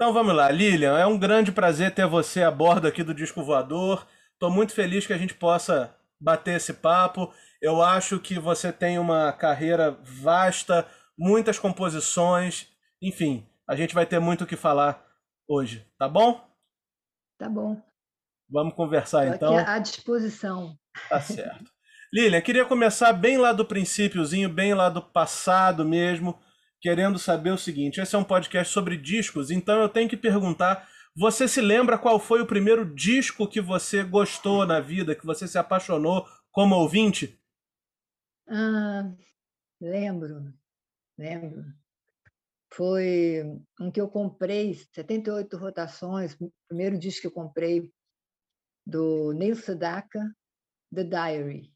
Então vamos lá, Lilian, é um grande prazer ter você a bordo aqui do Disco Voador. Estou muito feliz que a gente possa bater esse papo. Eu acho que você tem uma carreira vasta, muitas composições, enfim, a gente vai ter muito o que falar hoje, tá bom? Tá bom. Vamos conversar Tô então. Aqui à disposição. Tá certo. Lilian, queria começar bem lá do princípiozinho, bem lá do passado mesmo, querendo saber o seguinte: esse é um podcast sobre discos, então eu tenho que perguntar. Você se lembra qual foi o primeiro disco que você gostou na vida, que você se apaixonou como ouvinte? Ah, lembro, lembro. Foi um que eu comprei, 78 rotações, o primeiro disco que eu comprei do Neil Sedaka, The Diary.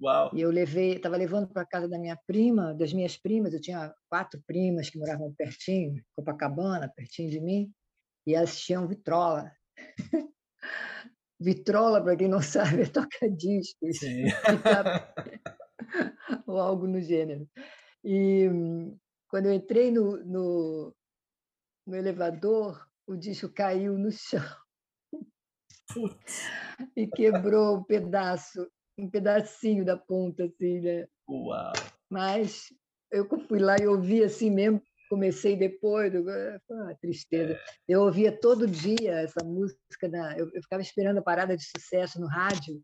Uau. E eu levei, estava levando para casa da minha prima, das minhas primas, eu tinha quatro primas que moravam pertinho, Copacabana, pertinho de mim, e elas tinham vitrola. vitrola, para quem não sabe, é toca-discos. Ou algo no gênero. E quando eu entrei no, no, no elevador, o disco caiu no chão. E quebrou um pedaço um pedacinho da ponta, assim, né? Uau! Mas eu fui lá e ouvi assim mesmo, comecei depois, foi uma tristeza. É. Eu ouvia todo dia essa música, na, eu, eu, ficava esperando a parada de sucesso no rádio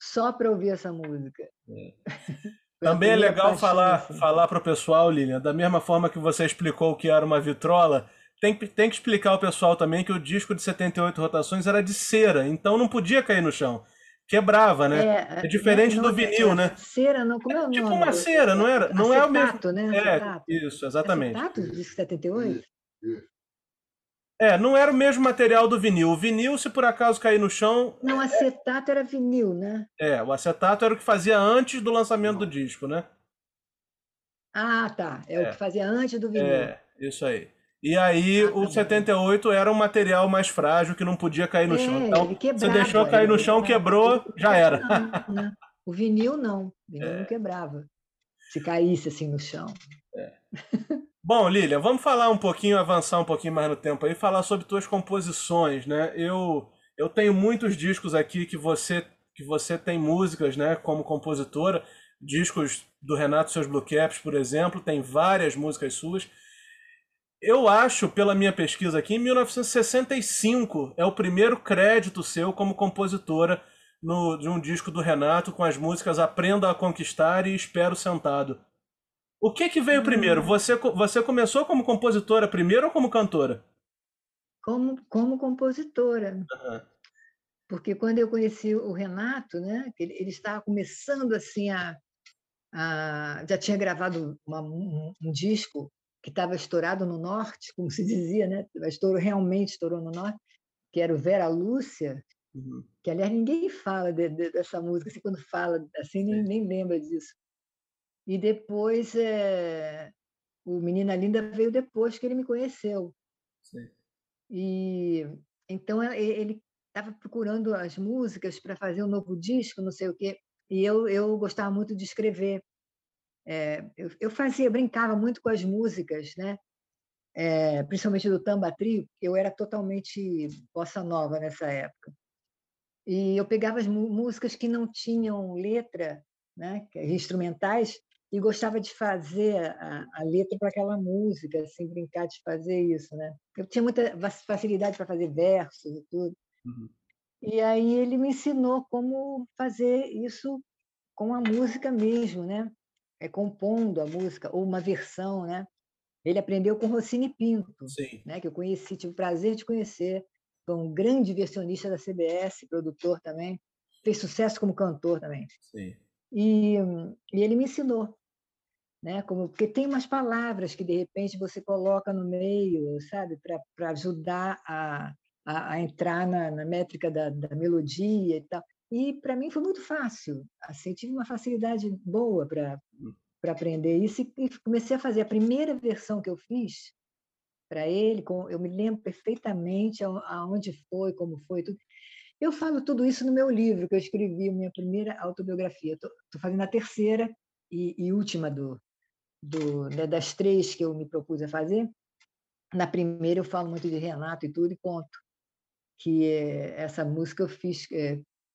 só para ouvir essa música. É. Também é legal paixão, falar assim. falar para o pessoal, Lilian, da mesma forma que você explicou o que era uma vitrola, tem, tem que explicar ao pessoal também que o disco de 78 rotações era de cera, então não podia cair no chão quebrava, né? É, é diferente não, do vinil, é, né? Cera, não, como é o tipo nome? uma cera, não era? Não acetato, é o mesmo. né? É, acetato. isso, exatamente. Acetato de 78? É, não era o mesmo material do vinil. O vinil, se por acaso cair no chão. Não, acetato era vinil, né? É, o acetato era o que fazia antes do lançamento do disco, né? Ah, tá. É, é, o que fazia antes do vinil. É, isso aí. E aí ah, o 78 era um material mais frágil que não podia cair no é, chão. Então, quebrava, você deixou cair no chão, quebrou, já era. Não, não. O vinil não, o vinil é. não quebrava. Se caísse assim no chão. É. Bom, Lilian, vamos falar um pouquinho, avançar um pouquinho mais no tempo aí, falar sobre tuas composições, né? Eu eu tenho muitos discos aqui que você que você tem músicas, né, como compositora, discos do Renato Seus Blue Caps, por exemplo, tem várias músicas suas. Eu acho, pela minha pesquisa aqui, em 1965 é o primeiro crédito seu como compositora no, de um disco do Renato com as músicas Aprenda a Conquistar e Espero Sentado. O que que veio hum. primeiro? Você, você começou como compositora primeiro ou como cantora? Como, como compositora. Uhum. Porque quando eu conheci o Renato, né, ele, ele estava começando assim a, a, já tinha gravado uma, um, um, disco que estava estourado no norte, como se dizia, né? Estourou, realmente estourou no norte, que era o Vera Lúcia, uhum. que aliás ninguém fala de, de, dessa música, assim, quando fala assim nem, nem lembra disso. E depois é, o Menina Linda veio depois que ele me conheceu. Sim. E então ele estava procurando as músicas para fazer um novo disco, não sei o quê. E eu, eu gostava muito de escrever. É, eu, eu, fazia, brincava muito com as músicas, né? É, principalmente do Tamba Trio, eu era totalmente bossa nova nessa época. E eu pegava as músicas que não tinham letra, né, instrumentais, e gostava de fazer a, a letra para aquela música, assim, brincar de fazer isso, né? Eu tinha muita facilidade para fazer versos e tudo. Uhum. E aí ele me ensinou como fazer isso com a música mesmo, né? É, compondo a música, ou uma versão, né? Ele aprendeu com Rossini Pinto, Sim. né? que eu conheci, tive o prazer de conhecer. Foi um grande versionista da CBS, produtor também. Fez sucesso como cantor também. Sim. E, e ele me ensinou. Né? Como, porque tem umas palavras que, de repente, você coloca no meio, sabe? Para ajudar a, a, a, entrar na, na métrica da, da melodia e tal. E para mim foi muito fácil. Assim, tive uma facilidade boa para hum. para aprender isso e comecei a fazer a primeira versão que eu fiz para ele, eu me lembro perfeitamente aonde foi, como foi, tudo. Eu falo tudo isso no meu livro que eu escrevi, minha primeira autobiografia. Estou fazendo a terceira e, e última do, do, né, das três que eu me propus a fazer. na primeira eu falo muito de Renato e tudo, e conto que essa música eu fiz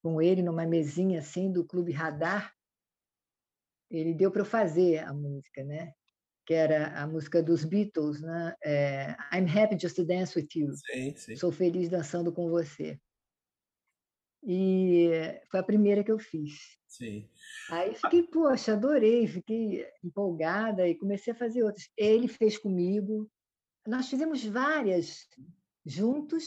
com ele numa mesinha assim do Clube Radar. Ele deu para eu fazer a música, né? Que era a música dos Beatles, né? É, I'm happy just to dance with you. Sim, sim. Sou feliz dançando com você. E foi a primeira que eu fiz. Sim. Aí fiquei, poxa, adorei, fiquei empolgada e comecei a fazer outras. Ele fez comigo. Nós fizemos várias juntos,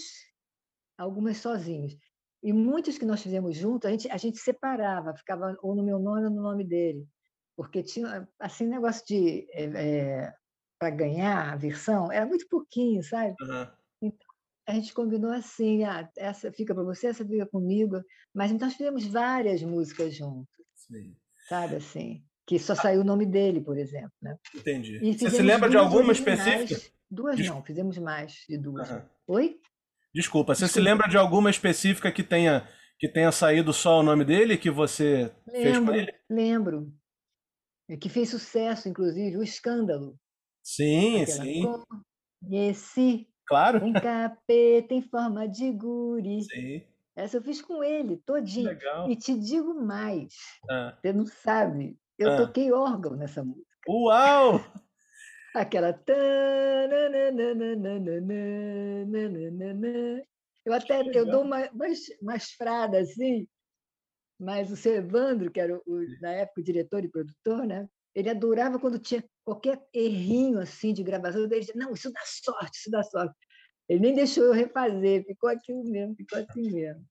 algumas sozinhos. E muitas que nós fizemos juntos, a gente, a gente separava, ficava ou no meu nome ou no nome dele. Porque tinha, assim, negócio de. É, é, para ganhar a versão, era muito pouquinho, sabe? Uhum. Então, a gente combinou assim: ah, essa fica para você, essa fica comigo. Mas então nós fizemos várias músicas juntos. Sim. Sabe assim? Que só saiu o nome dele, por exemplo. Né? Entendi. Você se lembra de alguma específica? Duas não, fizemos mais de duas. Uhum. Oi? Desculpa, você Desculpa. se lembra de alguma específica que tenha que tenha saído só o nome dele que você lembro, fez com ele? Lembro. É que fez sucesso, inclusive, o escândalo. Sim, Aquela sim. Esse claro. um capeta em forma de guri. Sim. Essa eu fiz com ele, todinho. Legal. E te digo mais, ah. você não sabe, eu ah. toquei órgão nessa música. Uau! Aquela. Eu até eu dou uma, fradas assim, mas o seu Evandro, que era, o, na época, o diretor e produtor, né? ele adorava quando tinha qualquer errinho assim de gravação. Ele dizia, não, isso dá sorte, isso dá sorte. Ele nem deixou eu refazer, ficou aquilo mesmo, ficou assim mesmo.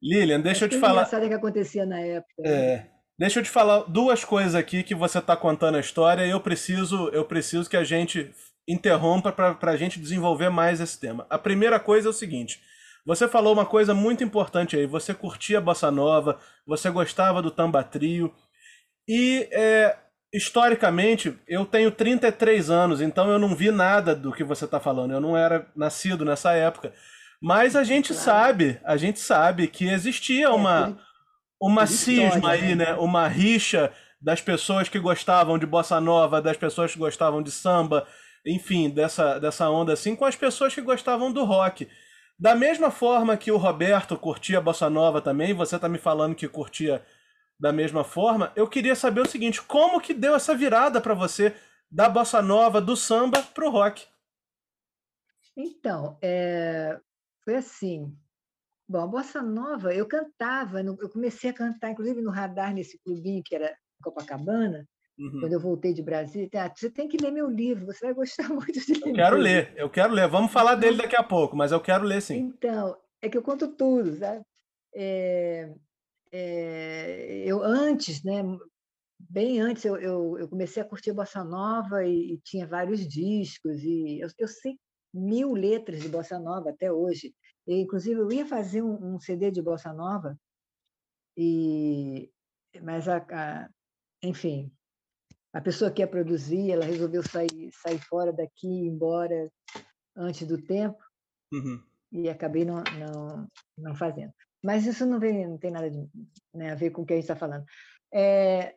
Lilian, deixa eu te falar. Que acontecia na época. É. Né? Deixa eu te falar duas coisas aqui que você está contando a história e eu preciso, eu preciso que a gente interrompa para a gente desenvolver mais esse tema. A primeira coisa é o seguinte: você falou uma coisa muito importante aí. Você curtia a bossa nova, você gostava do tamba trio e é, historicamente eu tenho 33 anos, então eu não vi nada do que você está falando. Eu não era nascido nessa época, mas a gente sabe, a gente sabe que existia é, uma cisma aí, né? né? Uma rixa das pessoas que gostavam de bossa nova, das pessoas que gostavam de samba, enfim, dessa, dessa onda assim, com as pessoas que gostavam do rock. Da mesma forma que o Roberto curtia bossa nova também, você tá me falando que curtia da mesma forma, eu queria saber o seguinte, como que deu essa virada para você da bossa nova, do samba pro rock? Então, é... foi assim, Bom, a bossa nova, eu cantava, eu comecei a cantar, inclusive no radar, nesse clubinho que era Copacabana, uhum. quando eu voltei de Brasília. Ah, você tem que ler meu livro, você vai gostar muito de ler. Eu quero ler, eu quero ler. Vamos falar dele daqui a pouco, mas eu quero ler sim. Então, é que eu conto tudo, sabe? É, é, eu antes, né, bem antes, eu, eu, eu, comecei a curtir bossa nova e, e tinha vários discos e eu, eu sei mil letras de bossa nova até hoje. Inclusive, eu ia fazer um, um, CD de bossa nova, e mas, a, a, enfim, a pessoa que ia produzir, ela resolveu sair, sair fora daqui, embora antes do tempo, uhum. e acabei não, não, não fazendo. Mas isso não, vem, não tem nada de, né, a ver com o que a gente está falando. É,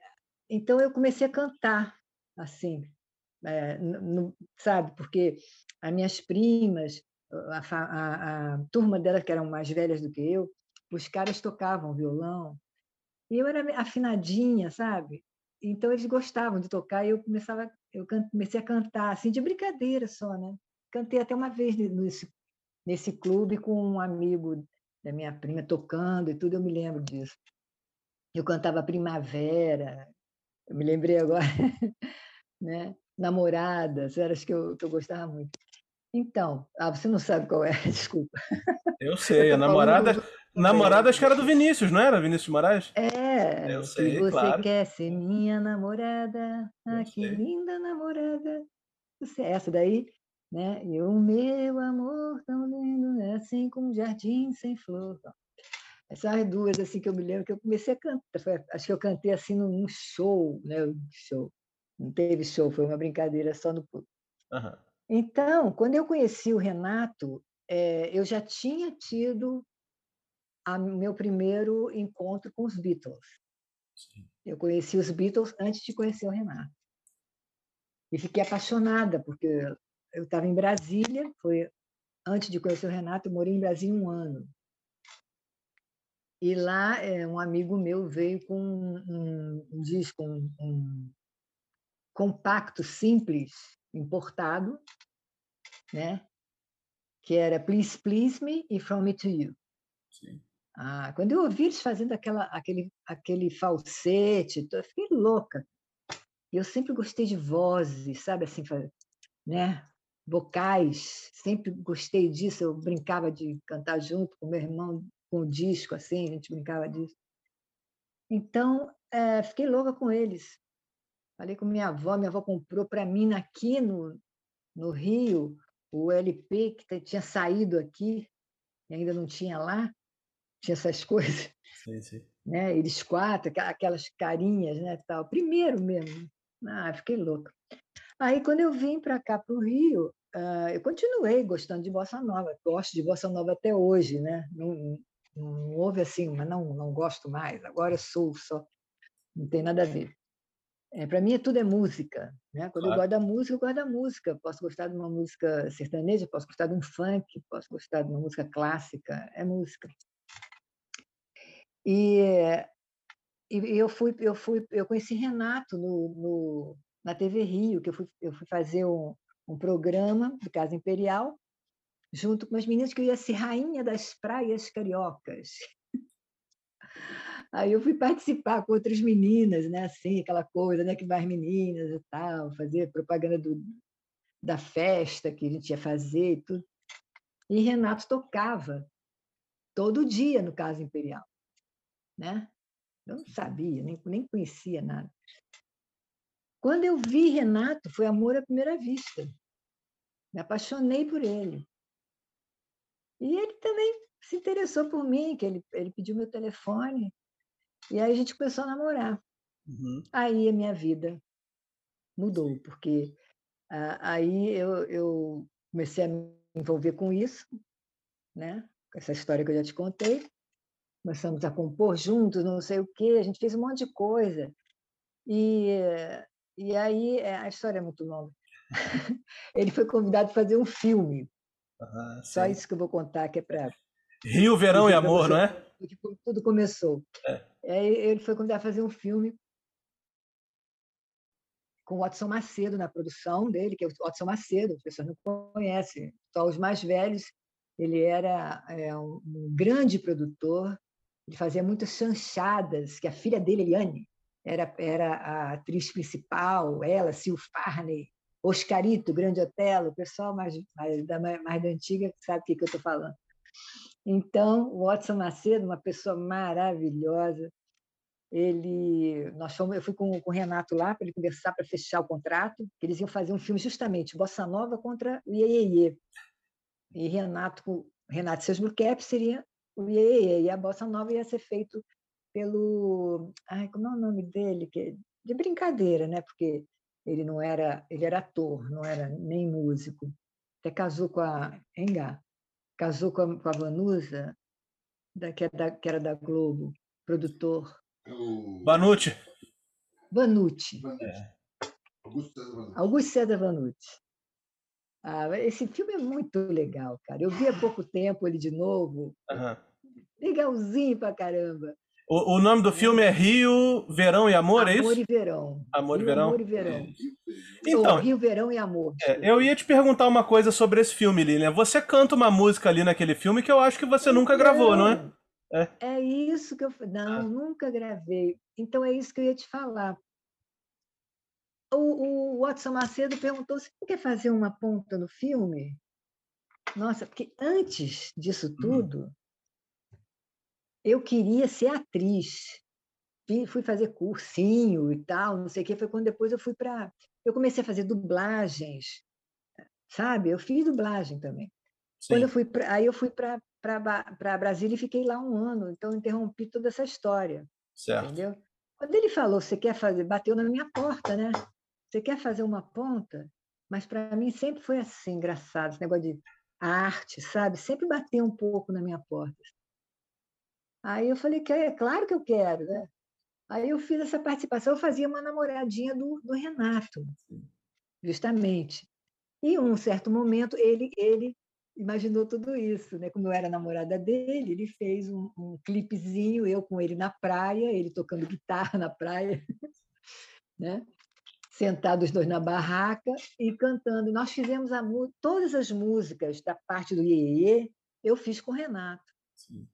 então, eu comecei a cantar, assim, é, no, sabe? Porque as minhas primas, a, a, a, turma delas, que eram mais velhas do que eu, os caras tocavam violão. E eu era afinadinha, sabe? Então eles gostavam de tocar e eu começava, eu comecei a cantar, assim, de brincadeira só, né? Cantei até uma vez nesse, nesse clube com um amigo da minha prima tocando e tudo, eu me lembro disso. Eu cantava Primavera, eu me lembrei agora, né? Namoradas, eram as que eu, que eu gostava muito. Então, ah, você não sabe qual é, desculpa. Eu sei, a namorada. Do... Namorada acho que era do Vinícius, não era? Vinícius Moraes? É. Eu sei, você claro. quer ser minha namorada, ah, que sei. linda namorada. Você, essa daí, né? E o meu amor tão lindo, é assim como um jardim sem flor. Essas duas assim que eu me lembro que eu comecei a cantar. Foi, acho que eu cantei assim num show, né? Um show. Não teve show, foi uma brincadeira só no público. Uhum. Então, quando eu conheci o Renato, é, eu já tinha tido o meu primeiro encontro com os Beatles. Sim. Eu conheci os Beatles antes de conhecer o Renato. E fiquei apaixonada, porque eu estava em Brasília, foi antes de conhecer o Renato, eu morei em Brasília um ano. E lá é, um amigo meu veio com um, um disco, um, um compacto simples, importado, né? que era Please Please Me e From Me to You. Sim. Ah, quando eu ouvi eles fazendo aquela, aquele, aquele falsete, eu fiquei louca. Eu sempre gostei de vozes, sabe assim, né? vocais, sempre gostei disso. Eu brincava de cantar junto com meu irmão, com o disco, assim, a gente brincava disso. Então, é, fiquei louca com eles. Falei com minha avó, minha avó comprou para mim aqui no, no Rio o LP que tinha saído aqui, e ainda não tinha lá, tinha essas coisas. Sim, sim. Né? Eles quatro, aquelas carinhas, né? Tal. Primeiro mesmo. Ah, fiquei louca. Aí, quando eu vim para cá, para o Rio, uh, eu continuei gostando de bossa nova. Gosto de bossa nova até hoje, né? Não, não houve assim, mas não, não gosto mais. Agora sou só. Não tem nada a ver. É, para mim, tudo é música. Né? Quando claro. eu gosto da música, eu gosto da música. Posso gostar de uma música sertaneja, posso gostar de um funk, posso gostar de uma música clássica. É música. E, e eu fui, eu fui, eu conheci Renato no, no na TV Rio, que eu fui, eu fui fazer um, um programa do Casa Imperial, junto com as meninas que eu ia ser rainha das praias cariocas. Aí eu fui participar com outras meninas, né? Assim, aquela coisa, né? Que vai meninas e tal, fazer propaganda do, da festa que a gente ia fazer e tudo. E Renato tocava todo dia no Casa Imperial, né? Eu não sabia, nem, nem conhecia nada. Quando eu vi Renato, foi amor à primeira vista. Me apaixonei por ele. E ele também se interessou por mim, que ele, ele pediu meu telefone. E aí a gente começou a namorar. Uhum. Aí a minha vida mudou, porque uh, aí eu, eu comecei a me envolver com isso, né? com essa história que eu já te contei. Começamos a compor juntos, não sei o quê, a gente fez um monte de coisa. E e aí, é, a história é muito longa. ele foi convidado a fazer um filme. Uhum, Só isso que eu vou contar, que é para. Rio, Verão e Amor, não é? Que tudo começou. É. Aí ele foi convidado a fazer um filme com o Watson Macedo na produção dele, que é o Watson Macedo, as pessoas não conhecem. Só os mais velhos, ele era é, um, um grande produtor, ele fazia muitas chanchadas, que a filha dele, Eliane, era, era a atriz principal, ela, Sil Farney, Oscarito, Grande Otelo, o pessoal mais, mais, da, mais da antiga sabe o que, que eu estou falando. Então, o Watson Macedo, uma pessoa maravilhosa, ele, nós fomos, eu fui com, com o Renato lá para ele conversar para fechar o contrato, que eles iam fazer um filme justamente Bossa Nova contra o Iê, E Renato, Renato seus Caps seria o Iê, e a Bossa Nova ia ser feito pelo. Ai, como é o nome dele? Que, de brincadeira, né? Porque ele não era. Ele era ator, não era nem músico. Até casou com a. Engá. Casou com a, com a Vanusa, da, que, era é da, que era da Globo, produtor. Vanucci. Vanucci. É. Augusto César Vanucci. Ah, esse filme é muito legal, cara. Eu vi há pouco tempo ele de novo. Uhum. Legalzinho pra caramba. O, o, nome do filme é Rio, Verão e Amor, amor é isso? Amor e Verão. Amor Rio, e Verão. Amor e Verão. Então, Rio, Verão e Amor. É, eu ia te perguntar uma coisa sobre esse filme, Lilian. Você canta uma música ali naquele filme que eu acho que você nunca gravou, não é? É, é isso que eu. Não, ah. nunca gravei. Então é isso que eu ia te falar. O, o Watson Macedo perguntou: se você quer fazer uma ponta no filme? Nossa, porque antes disso uhum. tudo, eu queria ser atriz. Fui fazer cursinho e tal, não sei o quê. Foi quando depois eu fui para. Eu comecei a fazer dublagens, sabe? Eu fiz dublagem também. Sim. Quando eu fui pra, aí eu fui para Brasília e fiquei lá um ano, então interrompi toda essa história. Certo. Entendeu? Quando ele falou, você quer fazer, bateu na minha porta, né? Você quer fazer uma ponta? Mas para mim sempre foi assim, engraçado, esse negócio de arte, sabe? Sempre bateu um pouco na minha porta. Aí eu falei que é claro que eu quero, né? Aí eu fiz essa participação, eu fazia uma namoradinha do, do Renato, justamente. E, em um certo momento, ele, ele imaginou tudo isso, né? Como eu era namorada dele, ele fez um, um clipezinho, eu com ele na praia, ele tocando guitarra na praia, né? Sentados dois na barraca e cantando. Nós fizemos a, todas as músicas da parte do Iê, eu fiz com o Renato, Sim.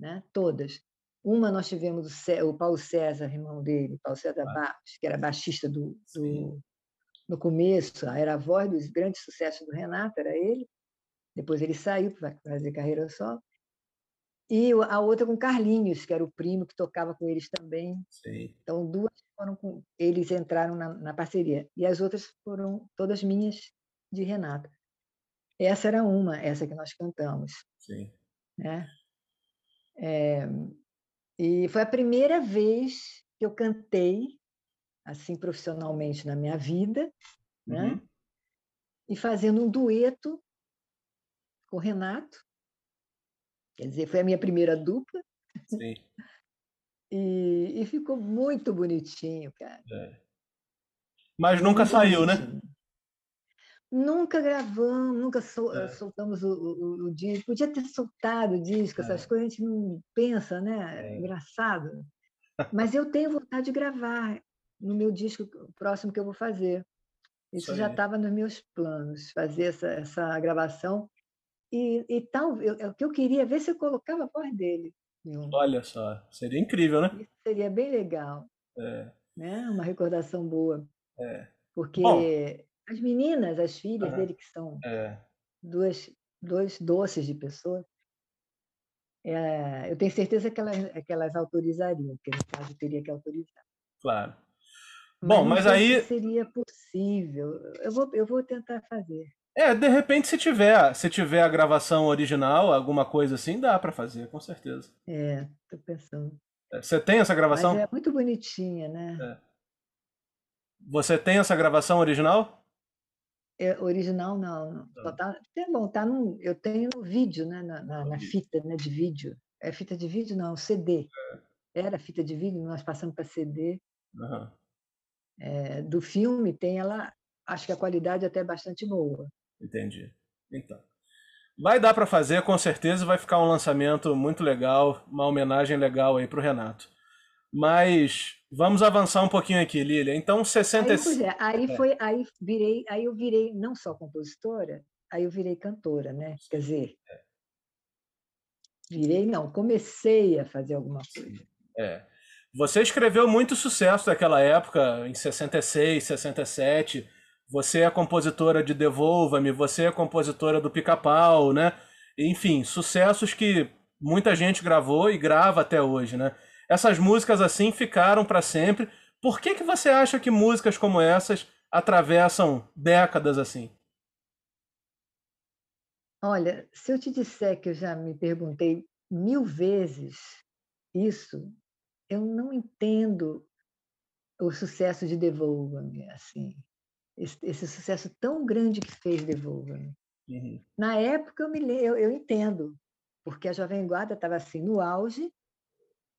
Né? Todas. Uma nós tivemos o, Cé, o Paulo César, irmão dele, Paulo César ah. Barros, que era baixista do, do no começo, era a voz dos grandes sucessos do Renato, era ele. Depois ele saiu para fazer carreira só. E a outra com Carlinhos, que era o primo que tocava com eles também. Sim. Então, duas foram com. Eles entraram na, na parceria. E as outras foram todas minhas de Renato. Essa era uma, essa que nós cantamos. Sim. Né? É, e foi a primeira vez que eu cantei assim profissionalmente na minha vida, né? uhum. E fazendo um dueto com o Renato. Quer dizer, foi a minha primeira dupla. Sim. E, e ficou muito bonitinho, cara. É. Mas nunca muito saiu, né? bonitinho. né? Nunca gravamos, nunca sol, é. soltamos o, o, o, disco. Podia ter soltado o disco, é. essas coisas a gente não pensa, né? É. Engraçado. Mas eu tenho vontade de gravar no meu disco próximo que eu vou fazer. Isso, Isso já estava nos meus planos, fazer essa, essa gravação. E, e tal, eu, o que eu queria ver se eu colocava a voz dele. Olha só, seria incrível, né? Isso seria bem legal. É. Né? Uma recordação boa. É. Porque Bom, as meninas, as filhas dele, que são é. duas, dois doces de pessoas, é, eu tenho certeza que elas, que elas autorizariam, porque no caso teria que autorizar. Claro. Bom, mas, mas aí. seria possível. Eu vou, eu vou tentar fazer. É, de repente, se tiver, se tiver a gravação original, alguma coisa assim, dá para fazer, com certeza. É, tô pensando. É, você tem essa gravação? Mas é muito bonitinha, né? É. Você tem essa gravação original? É, original não, não. Só tá, é bom, tá no, eu tenho no vídeo, né, na, na, na, fita, né, de vídeo. É fita de vídeo não, CD. É. Era fita de vídeo, nós passamos para CD. Uhum. É, do filme tem ela, acho que a qualidade até é bastante boa. Entendi. Então. Vai dar para fazer, com certeza vai ficar um lançamento muito legal, uma homenagem legal aí pro Renato. Mas vamos avançar um pouquinho aqui, Lília. Então, 65. Aí, é, aí é. foi, aí virei, aí eu virei não só compositora, aí eu virei cantora, né? Quer dizer, é. virei não, comecei a fazer alguma coisa. É. Você escreveu muito sucesso naquela época, em 66, 67 você é compositora de Devolva-me, você é compositora do Pica-Pau, né? Enfim, sucessos que muita gente gravou e grava até hoje, né? Essas músicas assim ficaram para sempre. Por que que você acha que músicas como essas atravessam décadas assim? Olha, se eu te disser que eu já me perguntei mil vezes isso, eu não entendo o sucesso de Devolva-me, assim esse, esse, sucesso tão grande que fez Devolva. Né? Uhum. Na época, eu, me, eu, eu entendo, porque a Jovem Guarda estava assim no auge,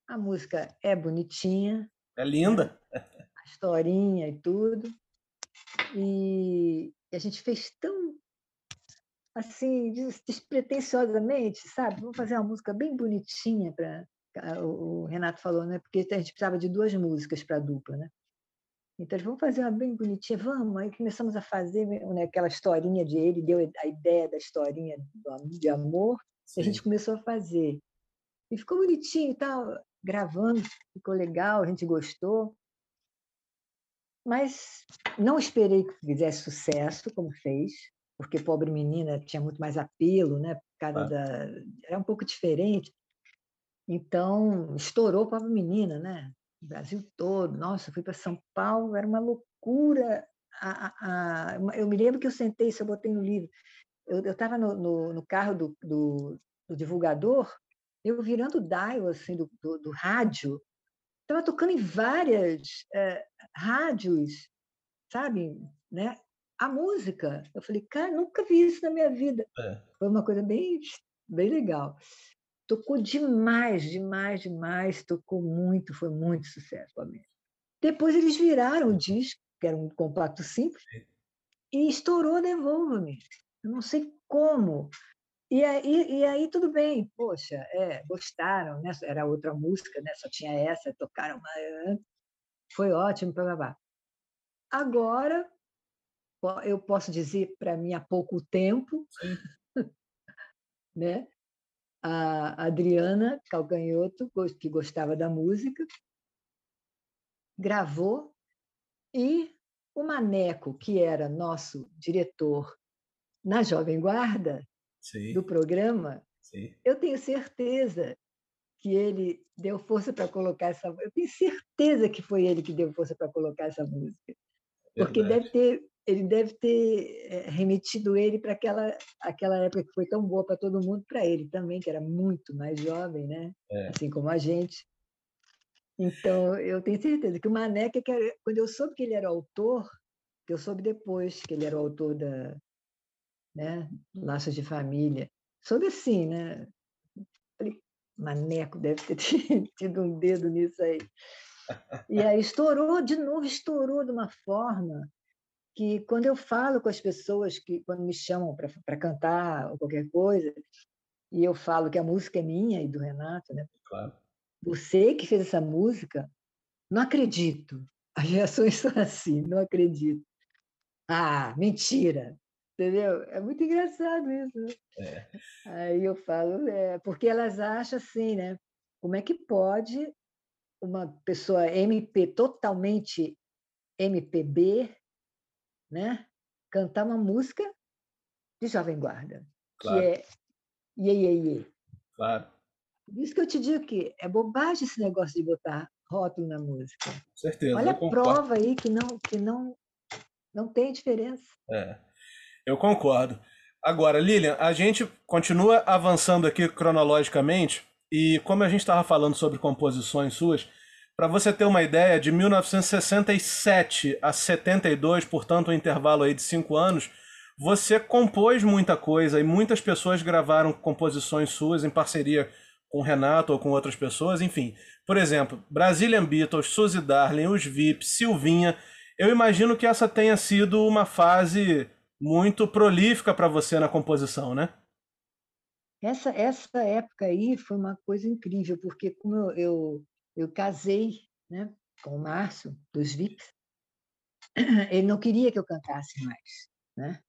a música é bonitinha. É linda. A historinha e tudo. E a gente fez tão assim, despretensiosamente, sabe? Vamos fazer uma música bem bonitinha para o Renato falou, né? Porque a gente precisava de duas músicas para a dupla, né? Então, vamos fazer uma bem bonitinha, vamos. Aí começamos a fazer né, aquela historinha de ele, deu a ideia da historinha de amor, Sim. e a gente começou a fazer. E ficou bonitinho e tal, gravando, ficou legal, a gente gostou. Mas não esperei que fizesse sucesso, como fez, porque Pobre Menina tinha muito mais apelo, né? Por causa ah. da... Era um pouco diferente. Então, estourou Pobre Menina, né? o Brasil todo. Nossa, fui para São Paulo, era uma loucura. A, a, a, eu me lembro que eu sentei, isso eu botei no livro. Eu estava no, no, no, carro do, do, do, divulgador, eu virando o dial assim, do, do, do rádio, estava tocando em várias é, rádios, sabe? Né? A música. Eu falei, cara, nunca vi isso na minha vida. É. Foi uma coisa bem, bem legal tocou demais, demais, demais, tocou muito, foi muito sucesso para mim. Depois eles viraram o disco, que era um compacto simples, e estourou Devolva-me. Eu não sei como. E aí, e aí tudo bem, poxa, é, gostaram, né? Era outra música, né? Só tinha essa, tocaram uma. Foi ótimo, blá, blá, blá. Agora, eu posso dizer para mim há pouco tempo, né? A Adriana Calcanhoto, que gostava da música, gravou e o Maneco, que era nosso diretor na Jovem Guarda, Sim. do programa, Sim. eu tenho certeza que ele deu força para colocar essa Eu tenho certeza que foi ele que deu força para colocar essa música. Porque deve ter, ele deve ter eh, remetido ele para aquela, aquela época que foi tão boa para todo mundo, para ele também, que era muito mais jovem, né? É. assim como a gente. Então, eu tenho certeza que o Maneca, quando eu soube que ele era autor, eu soube depois que ele era o autor da né, Laços de Família, soube assim, né? Falei, Maneco deve ter tido um dedo nisso aí. E aí estourou de novo, estourou de uma forma que quando eu falo com as pessoas que quando me chamam para cantar ou qualquer coisa, e eu falo que a música é minha e do Renato, né? Claro. Você que fez essa música, não acredito. As reações são assim, não acredito. Ah, mentira. Entendeu? É muito engraçado isso. Né? É. Aí eu falo, é, porque elas acham assim, né? Como é que pode uma pessoa MP totalmente MPB, né? Cantar uma música de Jovem Guarda, claro. que é Iê, Iê, Iê. Claro. Por isso que eu te digo que é bobagem esse negócio de botar rótulo na música. Com certeza. Olha a prova aí que não, que não, não tem diferença. É, eu concordo. Agora, Lilian, a gente continua avançando aqui cronologicamente e como a gente estava falando sobre composições suas, para você ter uma ideia, de 1967 a 72, portanto um intervalo aí de cinco anos, você compôs muita coisa e muitas pessoas gravaram composições suas em parceria com o Renato ou com outras pessoas, enfim. Por exemplo, Brazilian Beatles, Suzy Darling, Os VIP, Silvinha. Eu imagino que essa tenha sido uma fase muito prolífica para você na composição, né? Essa, essa época aí foi uma coisa incrível, porque como eu, eu, eu casei né, com o Márcio, dos VIPs, ele não queria que eu cantasse mais. Né?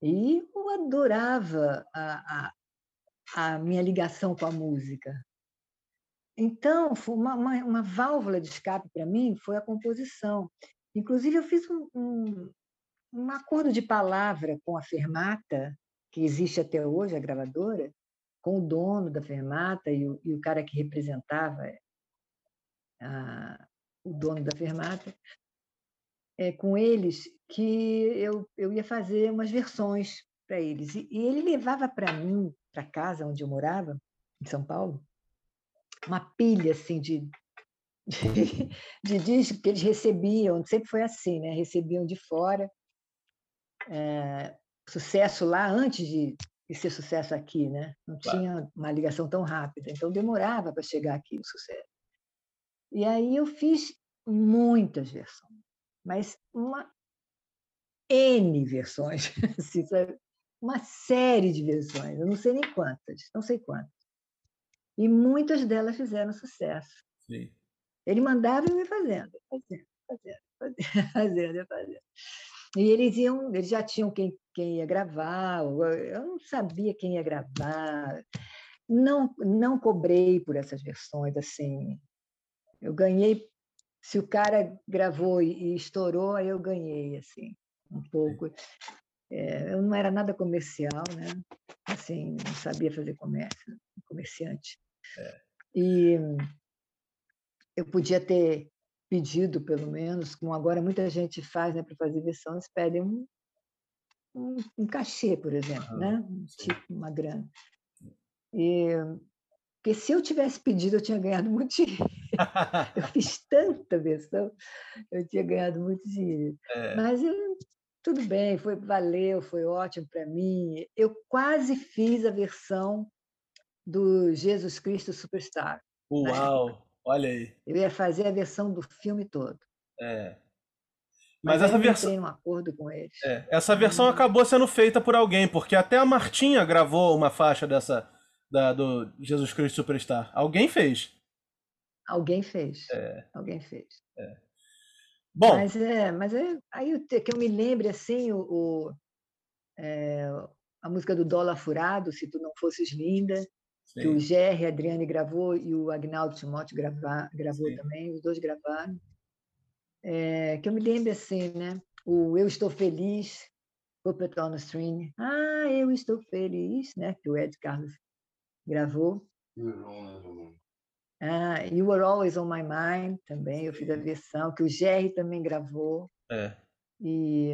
E eu adorava a, a, a minha ligação com a música. Então, foi uma, uma, uma válvula de escape para mim foi a composição. Inclusive, eu fiz um, um, um acordo de palavra com a Fermata, que existe até hoje, a gravadora, com o dono da Fermata e o, e o cara que representava a, o dono da Fermata, é, com eles, que eu, eu ia fazer umas versões para eles. E, e ele levava para mim para casa onde eu morava, em São Paulo, uma pilha assim de, de, de discos que eles recebiam, sempre foi assim, né? Recebiam de fora. É, sucesso lá antes de, de, ser sucesso aqui, né? Não claro. tinha uma ligação tão rápida, então demorava para chegar aqui o sucesso. E aí eu fiz muitas versões, mas uma N versões, assim, uma série de versões, eu não sei nem quantas, não sei quantas. E muitas delas fizeram sucesso. Sim. Ele mandava e eu ia fazendo, fazendo, fazendo, fazendo, fazendo, fazendo. E eles iam, eles já tinham quem, quem ia gravar, eu não sabia quem ia gravar. Não, não cobrei por essas versões assim. Eu ganhei se o cara gravou e, estourou, aí eu ganhei assim um pouco. É, eu não era nada comercial, né? Assim, não sabia fazer comércio, comerciante. É. E eu podia ter pedido, pelo menos, como agora muita gente faz, né, para fazer versão, eles pedem um, um, um cachê, por exemplo, né? Tipo uma grana. E porque se eu tivesse pedido, eu tinha ganhado muito dinheiro. eu fiz tanta versão, eu tinha ganhado muito dinheiro. É. Mas eu tudo bem, foi valeu, foi ótimo para mim. Eu quase fiz a versão do Jesus Cristo Superstar. Uau, né? Olha aí. Eu ia fazer a versão do filme todo. É. Mas, Mas essa versão. num acordo com eles. é, essa versão acabou sendo feita por alguém, porque até a Martinha gravou uma faixa dessa da, do Jesus Cristo Superstar. Alguém fez. Alguém fez. É. Alguém fez. Bom, Mas é, mas é aí que eu me lembre assim o, o, é, a música do Dólar Furado, Se Tu Não Fosses Linda, que o Gerry Adriane gravou e o Agnaldo Timóteo grava, gravou Sim. também, os dois gravaram. É, que eu me lembre assim, né? O Eu Estou Feliz, Puppet on the String. Ah, eu estou feliz, né? Que o Ed Carlos gravou. Ah, You Were Always on My Mind também, eu fiz a versão, que o Jerry também gravou. é. E,